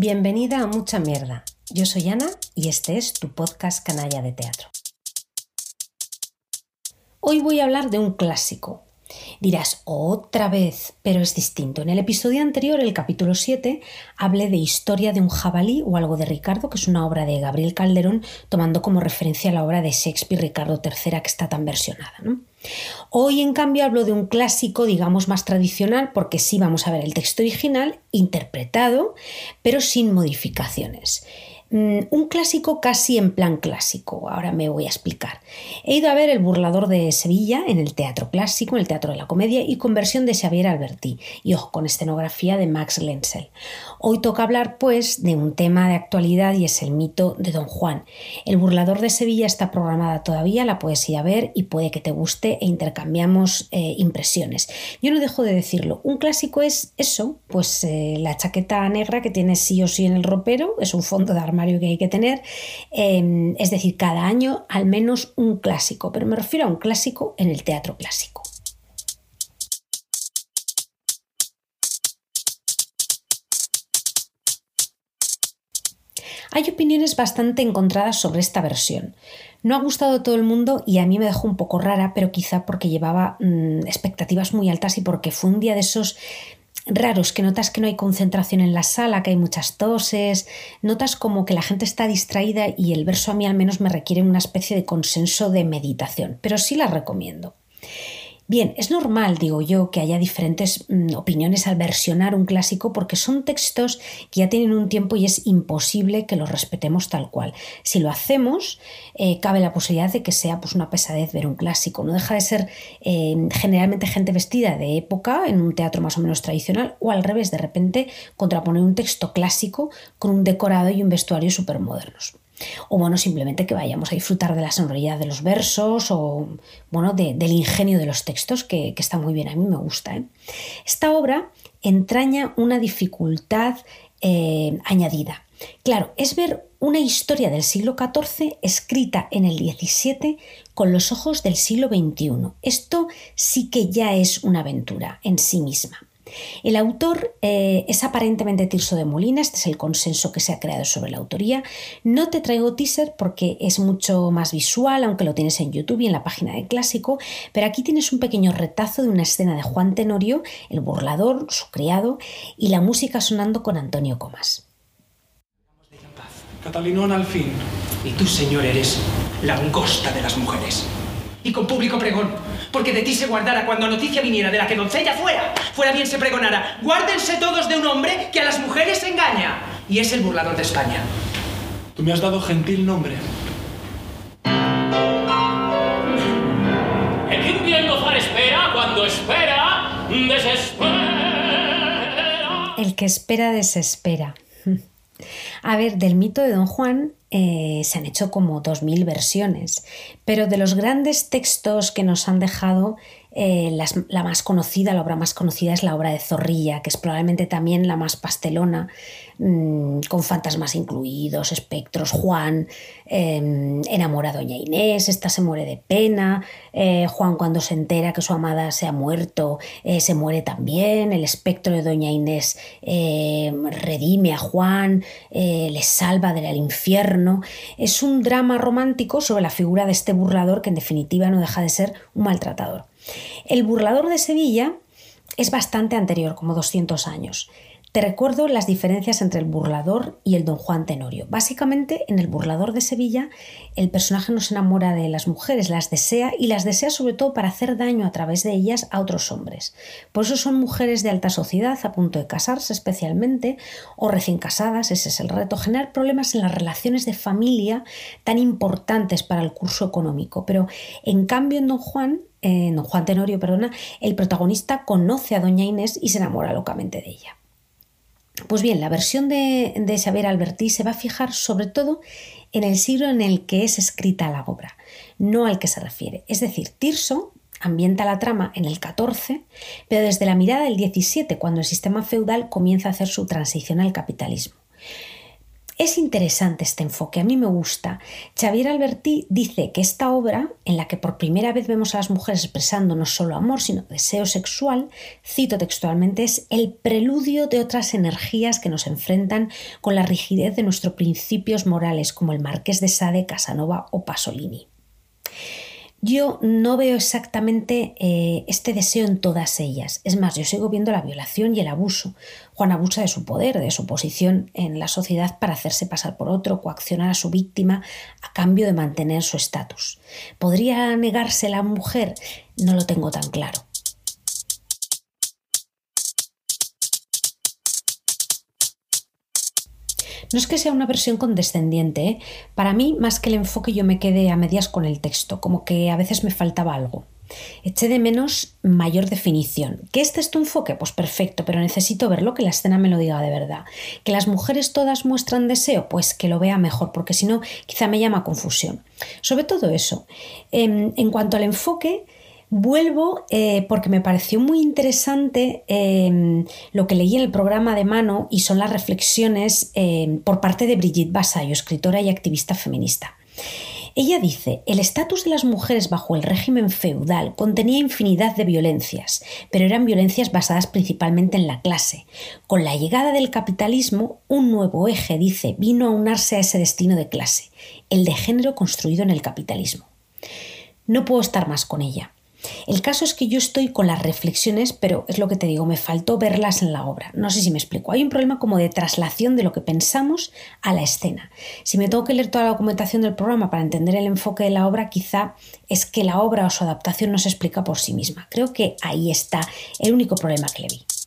Bienvenida a Mucha Mierda. Yo soy Ana y este es tu podcast Canalla de Teatro. Hoy voy a hablar de un clásico. Dirás, otra vez, pero es distinto. En el episodio anterior, el capítulo 7, hablé de Historia de un jabalí o algo de Ricardo, que es una obra de Gabriel Calderón, tomando como referencia la obra de Shakespeare Ricardo III, que está tan versionada. Hoy, en cambio, hablo de un clásico, digamos, más tradicional, porque sí vamos a ver el texto original interpretado, pero sin modificaciones. Mm, un clásico casi en plan clásico, ahora me voy a explicar. He ido a ver El burlador de Sevilla en el Teatro Clásico, en el Teatro de la Comedia y con versión de Xavier Alberti y ojo, con escenografía de Max Lenzel. Hoy toca hablar pues de un tema de actualidad y es el mito de Don Juan. El burlador de Sevilla está programada todavía, la puedes ir a ver y puede que te guste e intercambiamos eh, impresiones. Yo no dejo de decirlo, un clásico es eso, pues eh, la chaqueta negra que tiene sí o sí en el ropero, es un fondo de arma que hay que tener. Em, es decir, cada año al menos un clásico, pero me refiero a un clásico en el teatro clásico. Hay opiniones bastante encontradas sobre esta versión. No ha gustado a todo el mundo y a mí me dejó un poco rara, pero quizá porque llevaba mm, expectativas muy altas y porque fue un día de esos raros, que notas que no hay concentración en la sala, que hay muchas toses, notas como que la gente está distraída y el verso a mí al menos me requiere una especie de consenso de meditación, pero sí la recomiendo. Bien, es normal, digo yo, que haya diferentes mm, opiniones al versionar un clásico porque son textos que ya tienen un tiempo y es imposible que los respetemos tal cual. Si lo hacemos, eh, cabe la posibilidad de que sea pues, una pesadez ver un clásico. No deja de ser eh, generalmente gente vestida de época en un teatro más o menos tradicional o al revés, de repente contraponer un texto clásico con un decorado y un vestuario súper modernos. O bueno, simplemente que vayamos a disfrutar de la sonoridad de los versos o bueno, del ingenio de los textos, que, está muy bien, a mí me gusta. ¿eh? Esta obra entraña una dificultad eh, añadida. Claro, es ver una historia del siglo XIV escrita en el XVII con los ojos del siglo XXI. Esto sí que ya es una aventura en sí misma. El autor eh, es aparentemente Tirso de Molina, este es el consenso que se ha creado sobre la autoría. No te traigo teaser porque es mucho más visual, aunque lo tienes en YouTube y en la página de Clásico, pero aquí tienes un pequeño retazo de una escena de Juan Tenorio, el burlador, su criado, y la música sonando con Antonio Comas. Catalinón al fin. Y tú, señor, eres la angosta de las mujeres. Y con público pregón porque de ti se guardara cuando noticia viniera de la que doncella fuera, fuera bien se pregonara, guárdense todos de un hombre que a las mujeres engaña, y es el burlador de España. Tú me has dado gentil nombre. El infiel gozar espera, cuando espera, desespera. El que espera, desespera. A ver, del mito de Don Juan eh, se han hecho como 2.000 versiones, pero de los grandes textos que nos han dejado eh, la más conocida, la obra más conocida es la obra de Zorrilla, que es probablemente también la más pastelona, mm, con fantasmas incluidos, espectros, Juan em, enamora a Doña Inés, esta se muere de pena, eh, Juan cuando se entera que su amada se ha muerto, eh, se muere también, el espectro de Doña Inés redime a Juan, le salva del infierno. Es un drama romántico sobre la figura de este burlador que en definitiva no deja de ser un maltratador. El burlador de Sevilla es bastante anterior, como 200 años. Te recuerdo las diferencias entre el burlador y el don Juan Tenorio. Básicamente, en el burlador de Sevilla, el personaje no se enamora de las mujeres, las desea y las desea sobre todo para hacer daño a través de ellas a otros hombres. Por eso son mujeres de alta sociedad, a punto de casarse especialmente, o recién casadas, ese es el reto, generar problemas en las relaciones de familia tan importantes para el curso económico. Pero en cambio en don Juan eh, don Juan Tenorio, perdona, el protagonista conoce a doña Inés y se enamora locamente de ella. Pues bien, la versión de, de Xavier Albertí se va a fijar sobre todo en el siglo en el que es escrita la obra, no al que se refiere. Es decir, Tirso ambienta la trama en el XIV, pero desde la mirada del XVII, cuando el sistema feudal comienza a hacer su transición al capitalismo. Es interesante este enfoque, a mí me gusta. Xavier Alberti dice que esta obra, en la que por primera vez vemos a las mujeres expresando no solo amor, sino deseo sexual, cito textualmente, es el preludio de otras energías que nos enfrentan con la rigidez de nuestros principios morales, como el Marqués de Sade, Casanova o Pasolini. Yo no veo exactamente eh, este deseo en todas ellas. Es más, yo sigo viendo la violación y el abuso. Juan abusa de su poder, de su posición en la sociedad para hacerse pasar por otro, coaccionar a su víctima a cambio de mantener su estatus. ¿Podría negarse la mujer? No lo tengo tan claro. No es que sea una versión condescendiente, ¿eh? para mí más que el enfoque yo me quedé a medias con el texto, como que a veces me faltaba algo. Eché de menos mayor definición. ¿Que este es tu enfoque? Pues perfecto, pero necesito verlo, que la escena me lo diga de verdad. ¿Que las mujeres todas muestran deseo? Pues que lo vea mejor, porque si no, quizá me llama confusión. Sobre todo eso. Em, en cuanto al enfoque, Vuelvo eh, porque me pareció muy interesante em, lo que leí en el programa de mano y son las reflexiones em, por parte de Brigitte Basayo, escritora y activista feminista. Ella dice, el estatus de las mujeres bajo el régimen feudal contenía infinidad de violencias, pero eran violencias basadas principalmente en la clase. Con la llegada del capitalismo, un nuevo eje, dice, vino a unarse a ese destino de clase, el de género construido en el capitalismo. No puedo estar más con ella. El caso es que yo estoy con las reflexiones, pero es lo que te digo, me faltó verlas en la obra. No sé si me explico. Hay un problema como de traslación de lo que pensamos a la escena. Si me tengo que leer toda la documentación del programa para entender el enfoque de la obra, quizá es que la obra o su adaptación no se explica por sí misma. Creo que ahí está el único problema que le vi.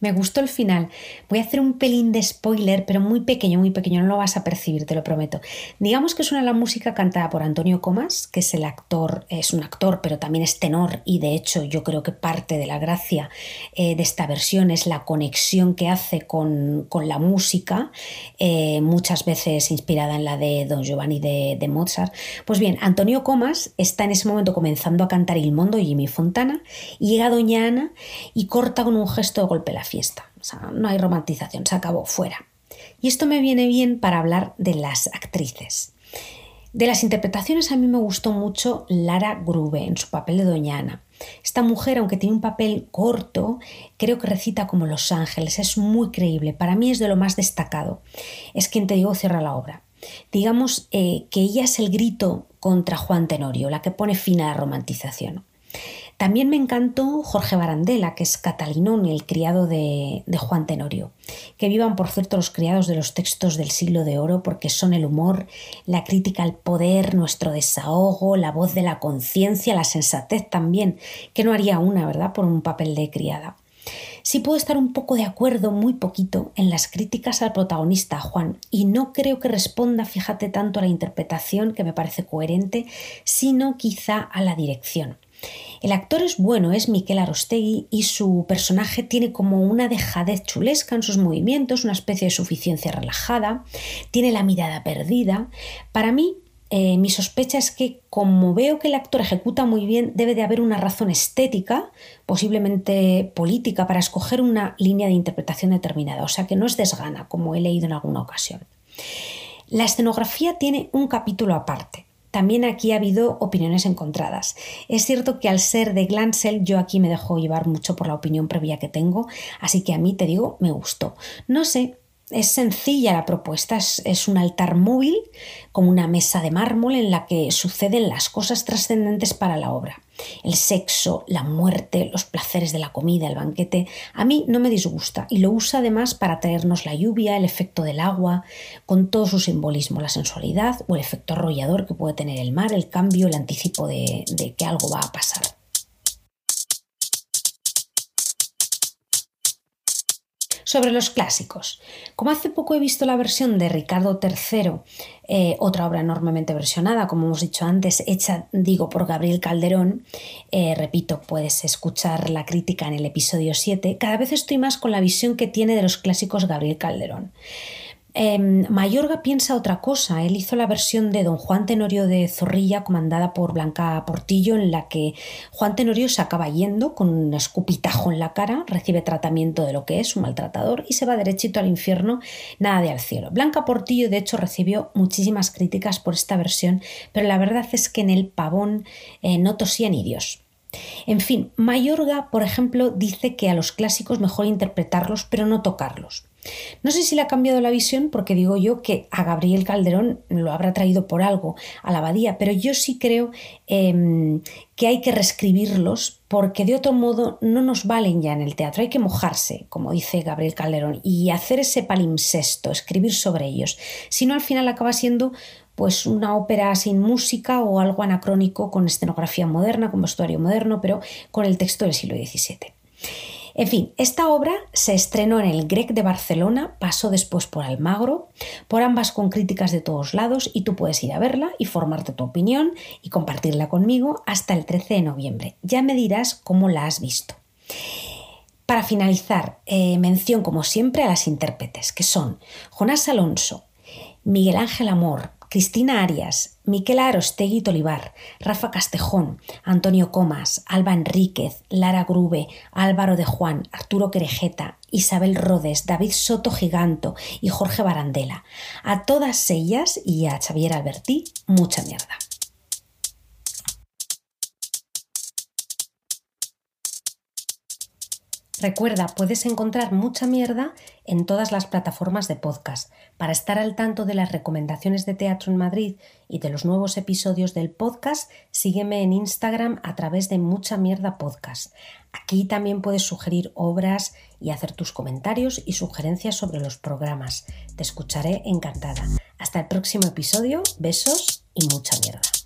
Me gustó el final. Voy a hacer un pelín de spoiler, pero muy pequeño, muy pequeño, no lo vas a percibir, te lo prometo. Digamos que suena la música cantada por Antonio Comas, que es el actor, es un actor, pero también es tenor, y de hecho yo creo que parte de la gracia eh, de esta versión es la conexión que hace con, la música, eh, muchas veces inspirada en la de Don Giovanni de, Mozart. Pues bien, Antonio Comas está en ese momento comenzando a cantar Il Mondo Jimmy Fontana, y llega Doña Ana y corta con un gesto de golpe la fiesta. O sea, no hay romantización, se acabó, fuera. Y esto me viene bien para hablar de las actrices. De las interpretaciones a mí me gustó mucho Lara Grube en su papel de Doña Ana. Esta mujer, aunque tiene un papel corto, creo que recita como Los Ángeles, es muy creíble, para mí es de lo más destacado. Es quien te digo cierra la obra. Digamos eh, que ella es el grito contra Juan Tenorio, la que pone fin a la romantización. También me encantó Jorge Barandela, que es Catalinón, el criado de, Juan Tenorio. Que vivan, por cierto, los criados de los textos del siglo de oro, porque son el humor, la crítica al poder, nuestro desahogo, la voz de la conciencia, la sensatez también, que no haría una, ¿verdad?, por un papel de criada. Sí puedo estar un poco de acuerdo, muy poquito, en las críticas al protagonista, Juan, y no creo que responda, fíjate, tanto a la interpretación, que me parece coherente, sino quizá a la dirección. El actor es bueno, es Miquel Arostegui, y su personaje tiene como una dejadez chulesca en sus movimientos, una especie de suficiencia relajada, tiene la mirada perdida. Para mí, eh, mi sospecha es que como veo que el actor ejecuta muy bien, debe de haber una razón estética, posiblemente política, para escoger una línea de interpretación determinada, o sea que no es desgana, como he leído en alguna ocasión. La escenografía tiene un capítulo aparte. También aquí ha habido opiniones encontradas. Es cierto que al ser de Glansel yo aquí me dejo llevar mucho por la opinión previa que tengo, así que a mí te digo, me gustó. No sé, es sencilla la propuesta, es, un altar móvil como una mesa de mármol en la que suceden las cosas trascendentes para la obra. El sexo, la muerte, los placeres de la comida, el banquete, a mí no me disgusta y lo usa además para traernos la lluvia, el efecto del agua, con todo su simbolismo, la sensualidad o el efecto arrollador que puede tener el mar, el cambio, el anticipo de que algo va a pasar. Sobre los clásicos. Como hace poco he visto la versión de Ricardo III, eh, otra obra enormemente versionada, como hemos dicho antes, hecha, digo, por Gabriel Calderón, eh, repito, puedes escuchar la crítica en el episodio 7, cada vez estoy más con la visión que tiene de los clásicos Gabriel Calderón. Em, Mayorga piensa otra cosa. Él hizo la versión de Don Juan Tenorio de Zorrilla, comandada por Blanca Portillo, en la que Juan Tenorio se acaba yendo con un escupitajo en la cara, recibe tratamiento de lo que es un maltratador y se va derechito al infierno, nada de al cielo. Blanca Portillo, de hecho, recibió muchísimas críticas por esta versión, pero la verdad es que en el pavón eh, no tosía ni Dios. En fin, Mayorga, por ejemplo, dice que a los clásicos mejor interpretarlos, pero no tocarlos. No sé si le ha cambiado la visión porque digo yo que a Gabriel Calderón lo habrá traído por algo a la abadía, pero yo sí creo em, que hay que reescribirlos porque de otro modo no nos valen ya en el teatro. Hay que mojarse, como dice Gabriel Calderón, y hacer ese palimpsesto, escribir sobre ellos. Si no, al final acaba siendo pues una ópera sin música o algo anacrónico con escenografía moderna, con vestuario moderno, pero con el texto del siglo XVII. En fin, esta obra se estrenó en el Grec de Barcelona, pasó después por Almagro, por ambas con críticas de todos lados y tú puedes ir a verla y formarte tu opinión y compartirla conmigo hasta el 13 de noviembre. Ya me dirás cómo la has visto. Para finalizar, eh, mención como siempre a las intérpretes, que son Jonás Alonso, Miguel Ángel Amor, Cristina Arias, Miquela Arostegui Tolivar, Rafa Castejón, Antonio Comas, Alba Enríquez, Lara Grube, Álvaro de Juan, Arturo Querejeta, Isabel Rodes, David Soto Giganto y Jorge Barandela. A todas ellas y a Xavier Albertí, mucha mierda. Recuerda, puedes encontrar mucha mierda en todas las plataformas de podcast. Para estar al tanto de las recomendaciones de teatro en Madrid y de los nuevos episodios del podcast, sígueme en Instagram a través de Mucha Mierda Podcast. Aquí también puedes sugerir obras y hacer tus comentarios y sugerencias sobre los programas. Te escucharé encantada. Hasta el próximo episodio, besos y mucha mierda.